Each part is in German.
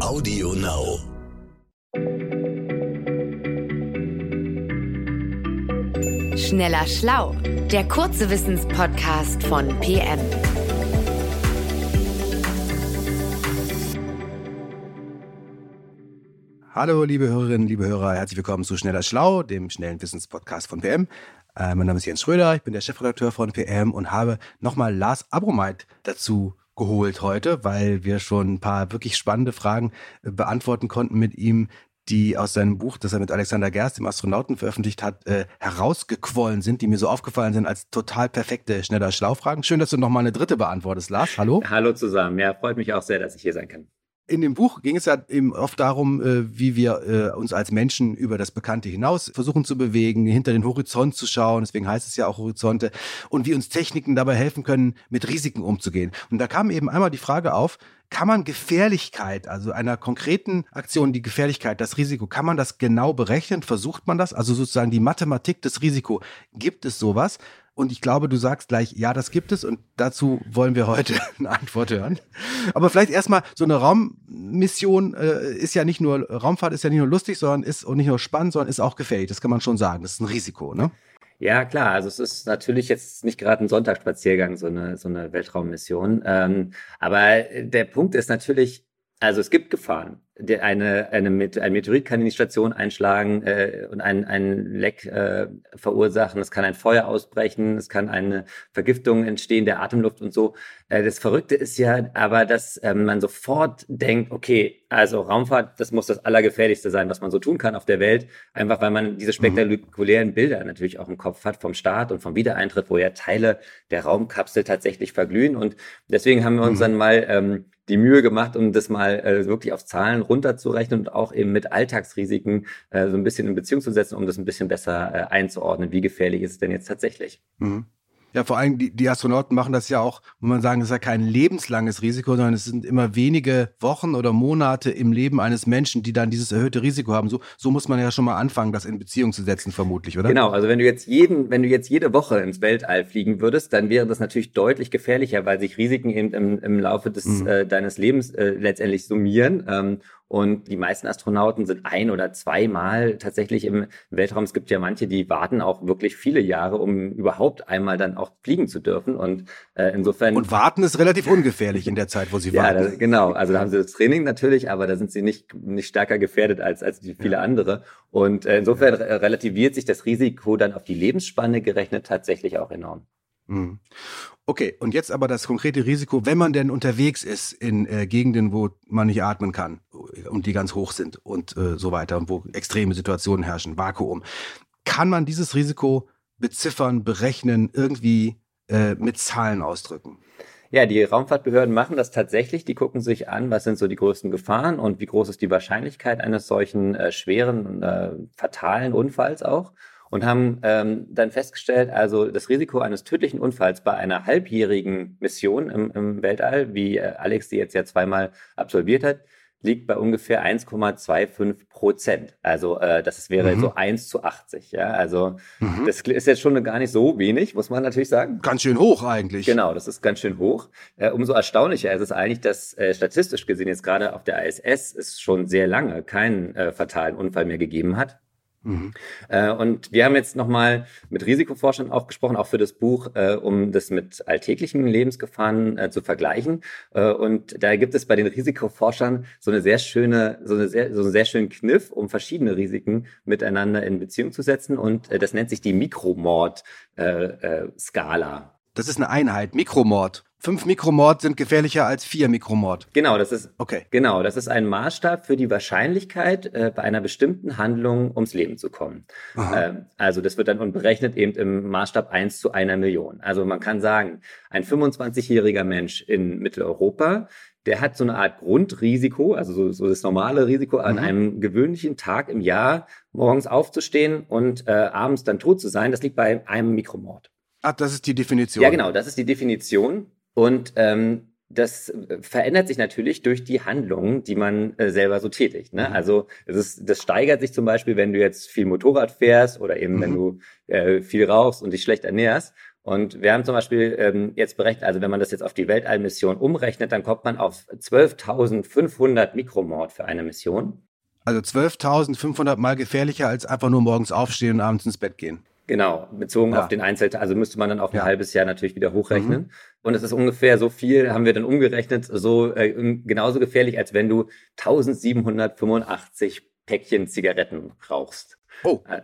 Audio Now. Schneller Schlau, der kurze Wissenspodcast von PM. Hallo, liebe Hörerinnen, liebe Hörer, herzlich willkommen zu Schneller Schlau, dem schnellen Wissenspodcast von PM. Äh, mein Name ist Jens Schröder, ich bin der Chefredakteur von PM und habe nochmal Lars Abromeit dazu geholt heute, weil wir schon ein paar wirklich spannende Fragen äh, beantworten konnten mit ihm, die aus seinem Buch, das er mit Alexander Gerst, dem Astronauten, veröffentlicht hat, äh, herausgequollen sind, die mir so aufgefallen sind als total perfekte schneller Schlaufragen. Schön, dass du noch mal eine dritte beantwortest, Lars. Hallo. Hallo zusammen. Ja, freut mich auch sehr, dass ich hier sein kann. In dem Buch ging es ja eben oft darum, äh, wie wir äh, uns als Menschen über das Bekannte hinaus versuchen zu bewegen, hinter den Horizont zu schauen, deswegen heißt es ja auch Horizonte, und wie uns Techniken dabei helfen können, mit Risiken umzugehen. Und da kam eben einmal die Frage auf, kann man Gefährlichkeit, also einer konkreten Aktion, die Gefährlichkeit, das Risiko, kann man das genau berechnen? Versucht man das? Also sozusagen die Mathematik des Risiko. Gibt es sowas? Und ich glaube, du sagst gleich, ja, das gibt es und dazu wollen wir heute eine Antwort hören. Aber vielleicht erstmal, so eine Raummission äh, ist ja nicht nur, Raumfahrt ist ja nicht nur lustig, sondern ist und nicht nur spannend, sondern ist auch gefährlich. Das kann man schon sagen. Das ist ein Risiko, ne? Ja, klar. Also es ist natürlich jetzt nicht gerade ein Sonntagsspaziergang, so eine, so eine Weltraummission. Ähm, aber der Punkt ist natürlich, also es gibt Gefahren der eine, eine, ein Meteorit kann in die Station einschlagen äh, und ein, ein Leck äh, verursachen. Es kann ein Feuer ausbrechen, es kann eine Vergiftung entstehen der Atemluft und so. Äh, das Verrückte ist ja aber, dass ähm, man sofort denkt, okay, also Raumfahrt, das muss das Allergefährlichste sein, was man so tun kann auf der Welt. Einfach weil man diese mhm. spektakulären Bilder natürlich auch im Kopf hat vom Start und vom Wiedereintritt, wo ja Teile der Raumkapsel tatsächlich verglühen. Und deswegen haben wir uns mhm. dann mal ähm, die Mühe gemacht, um das mal äh, wirklich auf Zahlen runterzurechnen und auch eben mit Alltagsrisiken äh, so ein bisschen in Beziehung zu setzen, um das ein bisschen besser äh, einzuordnen. Wie gefährlich ist es denn jetzt tatsächlich? Mhm. Ja, vor allem die, die Astronauten machen das ja auch, muss man sagen, es ist ja kein lebenslanges Risiko, sondern es sind immer wenige Wochen oder Monate im Leben eines Menschen, die dann dieses erhöhte Risiko haben. So, so muss man ja schon mal anfangen, das in Beziehung zu setzen, vermutlich, oder? Genau, also wenn du jetzt jeden, wenn du jetzt jede Woche ins Weltall fliegen würdest, dann wäre das natürlich deutlich gefährlicher, weil sich Risiken eben im, im Laufe des mhm. äh, deines Lebens äh, letztendlich summieren. Ähm, und die meisten Astronauten sind ein oder zweimal tatsächlich im Weltraum. Es gibt ja manche, die warten auch wirklich viele Jahre, um überhaupt einmal dann auch fliegen zu dürfen. Und äh, insofern. Und warten ist relativ ungefährlich in der Zeit, wo sie ja, warten. Da, genau. Also da haben sie das Training natürlich, aber da sind sie nicht, nicht stärker gefährdet als, als die viele ja. andere. Und äh, insofern relativiert sich das Risiko dann auf die Lebensspanne gerechnet tatsächlich auch enorm. Okay, und jetzt aber das konkrete Risiko, wenn man denn unterwegs ist in äh, Gegenden, wo man nicht atmen kann und die ganz hoch sind und äh, so weiter und wo extreme Situationen herrschen, Vakuum. Kann man dieses Risiko beziffern, berechnen, irgendwie äh, mit Zahlen ausdrücken? Ja, die Raumfahrtbehörden machen das tatsächlich. Die gucken sich an, was sind so die größten Gefahren und wie groß ist die Wahrscheinlichkeit eines solchen äh, schweren, äh, fatalen Unfalls auch und haben ähm, dann festgestellt, also das Risiko eines tödlichen Unfalls bei einer halbjährigen Mission im, im Weltall, wie äh, Alex die jetzt ja zweimal absolviert hat, liegt bei ungefähr 1,25 Prozent. Also äh, das wäre mhm. so 1 zu 80. Ja? Also mhm. das ist jetzt schon gar nicht so wenig, muss man natürlich sagen. Ganz schön hoch eigentlich. Genau, das ist ganz schön hoch. Äh, umso erstaunlicher ist es eigentlich, dass äh, statistisch gesehen jetzt gerade auf der ISS es schon sehr lange keinen äh, fatalen Unfall mehr gegeben hat. Mhm. Äh, und wir haben jetzt nochmal mit Risikoforschern auch gesprochen, auch für das Buch, äh, um das mit alltäglichen Lebensgefahren äh, zu vergleichen. Und da gibt es bei den Risikoforschern so eine sehr schöne, so eine sehr, so einen sehr schönen Kniff, um verschiedene Risiken miteinander in Beziehung zu setzen. Und das nennt sich die Mikromord-Skala. Äh, das ist eine Einheit, Mikromord. Fünf Mikromord sind gefährlicher als vier Mikromord. Genau, das ist okay. Genau, das ist ein Maßstab für die Wahrscheinlichkeit, äh, bei einer bestimmten Handlung ums Leben zu kommen. Ähm, also das wird dann berechnet eben im Maßstab eins zu einer Million. Also man kann sagen, ein 25-jähriger Mensch in Mitteleuropa, der hat so eine Art Grundrisiko, also so, so das normale Risiko, an mhm. einem gewöhnlichen Tag im Jahr morgens aufzustehen und äh, abends dann tot zu sein. Das liegt bei einem Mikromord. Ach, das ist die Definition. Ja, genau, das ist die Definition. Und ähm, das verändert sich natürlich durch die Handlungen, die man äh, selber so tätigt. Ne? Mhm. Also es ist, das steigert sich zum Beispiel, wenn du jetzt viel Motorrad fährst oder eben mhm. wenn du äh, viel rauchst und dich schlecht ernährst. Und wir haben zum Beispiel ähm, jetzt berechnet, also wenn man das jetzt auf die Weltallmission umrechnet, dann kommt man auf 12.500 Mikromord für eine Mission. Also 12.500 mal gefährlicher als einfach nur morgens aufstehen und abends ins Bett gehen. Genau, bezogen ja. auf den Einzelteil. Also müsste man dann auf ein ja. halbes Jahr natürlich wieder hochrechnen. Mhm. Und es ist ungefähr so viel, haben wir dann umgerechnet, so äh, genauso gefährlich, als wenn du 1785 Päckchen Zigaretten rauchst. Oh. Äh,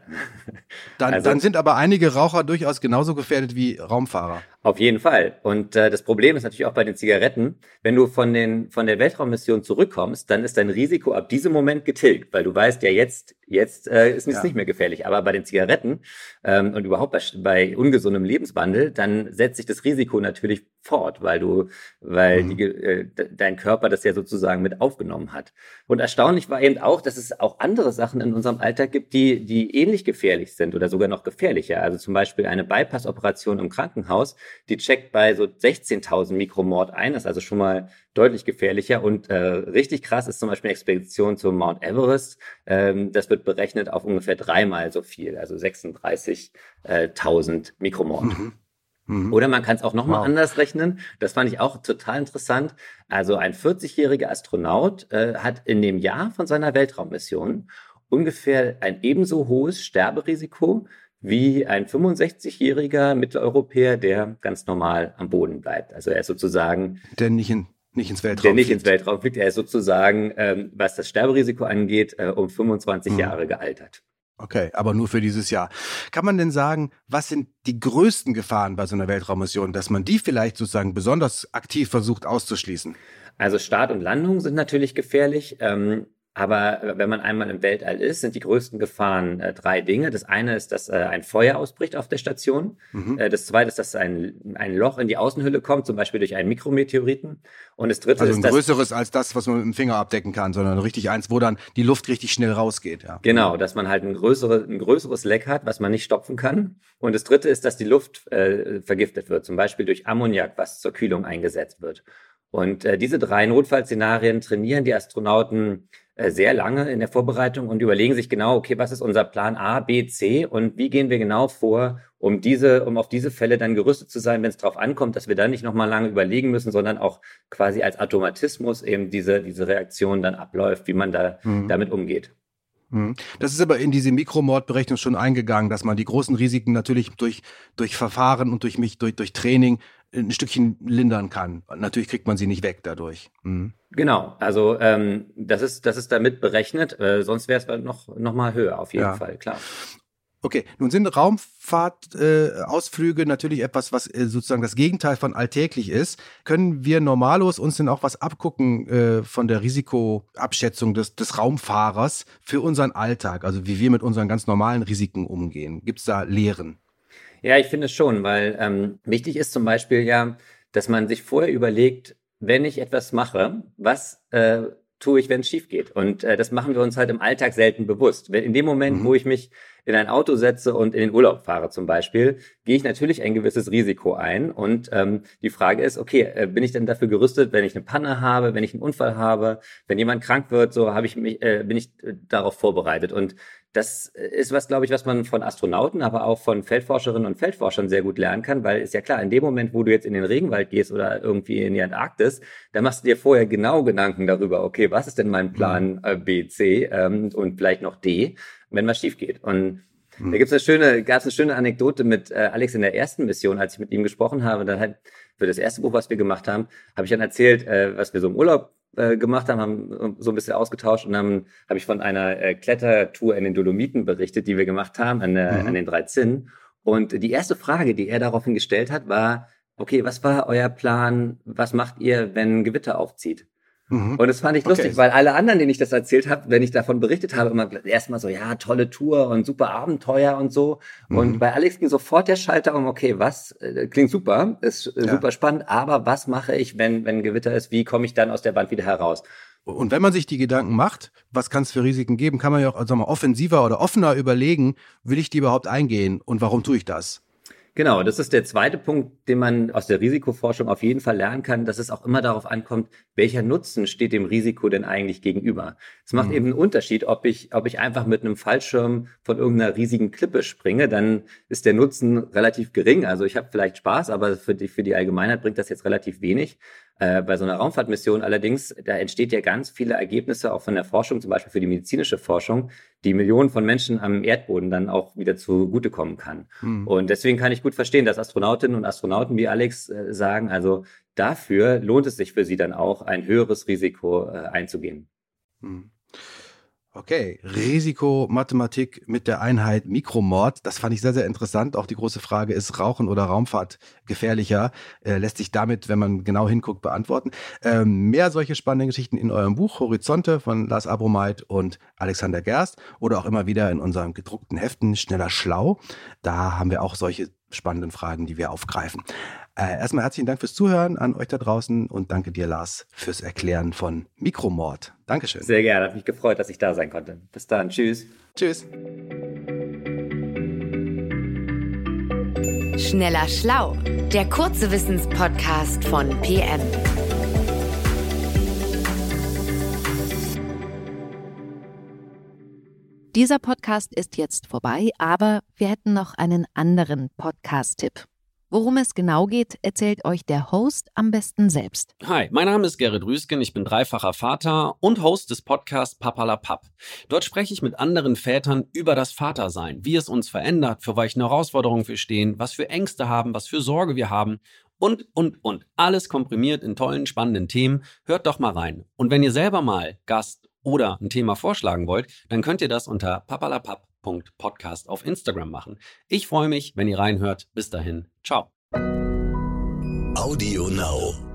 dann, also, dann sind aber einige Raucher durchaus genauso gefährdet wie Raumfahrer. Auf jeden Fall. Und äh, das Problem ist natürlich auch bei den Zigaretten, wenn du von, den, von der Weltraummission zurückkommst, dann ist dein Risiko ab diesem Moment getilgt, weil du weißt ja jetzt, jetzt äh, ist es ja. nicht mehr gefährlich. Aber bei den Zigaretten ähm, und überhaupt bei, bei ungesundem Lebenswandel, dann setzt sich das Risiko natürlich fort, weil du, weil mhm. die, äh, dein Körper das ja sozusagen mit aufgenommen hat. Und erstaunlich war eben auch, dass es auch andere Sachen in unserem Alltag gibt, die, die ähnlich gefährlich sind oder sogar noch gefährlicher. Also zum Beispiel eine Bypass-Operation im Krankenhaus die checkt bei so 16.000 Mikromord ein, das ist also schon mal deutlich gefährlicher. Und äh, richtig krass ist zum Beispiel eine Expedition zum Mount Everest. Ähm, das wird berechnet auf ungefähr dreimal so viel, also 36.000 Mikromord. Mhm. Mhm. Oder man kann es auch nochmal wow. anders rechnen. Das fand ich auch total interessant. Also ein 40-jähriger Astronaut äh, hat in dem Jahr von seiner Weltraummission ungefähr ein ebenso hohes Sterberisiko wie ein 65-jähriger Mitteleuropäer, der ganz normal am Boden bleibt. Also er ist sozusagen. Der nicht, in, nicht ins Weltraum Der nicht fliegt. ins Weltraum fliegt. Er ist sozusagen, ähm, was das Sterberisiko angeht, äh, um 25 mhm. Jahre gealtert. Okay, aber nur für dieses Jahr. Kann man denn sagen, was sind die größten Gefahren bei so einer Weltraummission, dass man die vielleicht sozusagen besonders aktiv versucht auszuschließen? Also Start und Landung sind natürlich gefährlich. Ähm, aber äh, wenn man einmal im Weltall ist, sind die größten Gefahren äh, drei Dinge. Das eine ist, dass äh, ein Feuer ausbricht auf der Station. Mhm. Äh, das zweite ist, dass ein, ein Loch in die Außenhülle kommt, zum Beispiel durch einen Mikrometeoriten. Und das dritte also ist. Also ein größeres als das, was man mit dem Finger abdecken kann, sondern richtig eins, wo dann die Luft richtig schnell rausgeht. Ja. Genau, dass man halt ein, größere, ein größeres Leck hat, was man nicht stopfen kann. Und das dritte ist, dass die Luft äh, vergiftet wird, zum Beispiel durch Ammoniak, was zur Kühlung eingesetzt wird. Und äh, diese drei Notfallszenarien trainieren die Astronauten sehr lange in der Vorbereitung und überlegen sich genau, okay, was ist unser Plan A, B, C und wie gehen wir genau vor, um diese, um auf diese Fälle dann gerüstet zu sein, wenn es darauf ankommt, dass wir dann nicht nochmal lange überlegen müssen, sondern auch quasi als Automatismus eben diese, diese Reaktion dann abläuft, wie man da mhm. damit umgeht. Mhm. Das ist aber in diese Mikromordberechnung schon eingegangen, dass man die großen Risiken natürlich durch, durch Verfahren und durch mich, durch, durch Training ein Stückchen lindern kann. Natürlich kriegt man sie nicht weg dadurch. Mhm. Genau, also ähm, das ist das ist damit berechnet. Äh, sonst wäre es noch noch mal höher auf jeden ja. Fall, klar. Okay, nun sind Raumfahrtausflüge äh, natürlich etwas, was äh, sozusagen das Gegenteil von alltäglich ist. Können wir normalos uns denn auch was abgucken äh, von der Risikoabschätzung des, des Raumfahrers für unseren Alltag, also wie wir mit unseren ganz normalen Risiken umgehen? Gibt es da Lehren? Ja, ich finde es schon, weil ähm, wichtig ist zum Beispiel ja, dass man sich vorher überlegt, wenn ich etwas mache, was äh, tue ich, wenn es schief geht? Und äh, das machen wir uns halt im Alltag selten bewusst. In dem Moment, mhm. wo ich mich in ein Auto setze und in den Urlaub fahre zum Beispiel, gehe ich natürlich ein gewisses Risiko ein. Und ähm, die Frage ist, okay, äh, bin ich denn dafür gerüstet, wenn ich eine Panne habe, wenn ich einen Unfall habe, wenn jemand krank wird, so habe ich mich, äh, bin ich äh, darauf vorbereitet. Und das ist was, glaube ich, was man von Astronauten, aber auch von Feldforscherinnen und Feldforschern sehr gut lernen kann, weil ist ja klar, in dem Moment, wo du jetzt in den Regenwald gehst oder irgendwie in die Antarktis, da machst du dir vorher genau Gedanken darüber, okay, was ist denn mein Plan äh, B, C ähm, und vielleicht noch D wenn was schief geht. Und mhm. da gibt's eine schöne, gab es eine schöne Anekdote mit äh, Alex in der ersten Mission, als ich mit ihm gesprochen habe. Dann halt für das erste Buch, was wir gemacht haben, habe ich dann erzählt, äh, was wir so im Urlaub äh, gemacht haben, haben so ein bisschen ausgetauscht und dann habe ich von einer äh, Klettertour in den Dolomiten berichtet, die wir gemacht haben an, äh, mhm. an den drei Zinnen. Und die erste Frage, die er daraufhin gestellt hat, war, okay, was war euer Plan? Was macht ihr, wenn Gewitter aufzieht? Mhm. Und das fand ich lustig, okay. weil alle anderen, denen ich das erzählt habe, wenn ich davon berichtet habe, immer erstmal so, ja, tolle Tour und super Abenteuer und so. Mhm. Und bei Alex ging sofort der Schalter um, okay, was, äh, klingt super, ist äh, ja. super spannend, aber was mache ich, wenn, wenn Gewitter ist, wie komme ich dann aus der Band wieder heraus? Und wenn man sich die Gedanken macht, was kann es für Risiken geben, kann man ja auch also mal, offensiver oder offener überlegen, will ich die überhaupt eingehen und warum tue ich das? Genau, das ist der zweite Punkt, den man aus der Risikoforschung auf jeden Fall lernen kann, dass es auch immer darauf ankommt, welcher Nutzen steht dem Risiko denn eigentlich gegenüber. Es macht mhm. eben einen Unterschied, ob ich, ob ich einfach mit einem Fallschirm von irgendeiner riesigen Klippe springe, dann ist der Nutzen relativ gering. Also ich habe vielleicht Spaß, aber für die, für die Allgemeinheit bringt das jetzt relativ wenig. Äh, bei so einer Raumfahrtmission allerdings, da entsteht ja ganz viele Ergebnisse auch von der Forschung, zum Beispiel für die medizinische Forschung, die Millionen von Menschen am Erdboden dann auch wieder zugutekommen kann. Hm. Und deswegen kann ich gut verstehen, dass Astronautinnen und Astronauten wie Alex äh, sagen, also dafür lohnt es sich für sie dann auch, ein höheres Risiko äh, einzugehen. Hm. Okay, Risikomathematik mit der Einheit Mikromord. Das fand ich sehr, sehr interessant. Auch die große Frage, ist Rauchen oder Raumfahrt gefährlicher? Äh, lässt sich damit, wenn man genau hinguckt, beantworten. Ähm, mehr solche spannende Geschichten in eurem Buch Horizonte von Lars Abromeit und Alexander Gerst oder auch immer wieder in unserem gedruckten Heften Schneller Schlau. Da haben wir auch solche spannenden Fragen, die wir aufgreifen. Äh, erstmal herzlichen Dank fürs Zuhören an euch da draußen und danke dir, Lars, fürs Erklären von Mikromord. Dankeschön. Sehr gerne, hat mich gefreut, dass ich da sein konnte. Bis dann, tschüss. Tschüss. Schneller Schlau, der kurze Wissenspodcast von PM. Dieser Podcast ist jetzt vorbei, aber wir hätten noch einen anderen Podcast-Tipp. Worum es genau geht, erzählt euch der Host am besten selbst. Hi, mein Name ist Gerrit Rüsken, ich bin dreifacher Vater und Host des Podcasts Papalapap. Dort spreche ich mit anderen Vätern über das Vatersein, wie es uns verändert, für welche Herausforderungen wir stehen, was für Ängste haben, was für Sorge wir haben und, und, und. Alles komprimiert in tollen, spannenden Themen. Hört doch mal rein. Und wenn ihr selber mal Gast oder ein Thema vorschlagen wollt, dann könnt ihr das unter papalapap.podcast auf Instagram machen. Ich freue mich, wenn ihr reinhört. Bis dahin, ciao. Audio Now.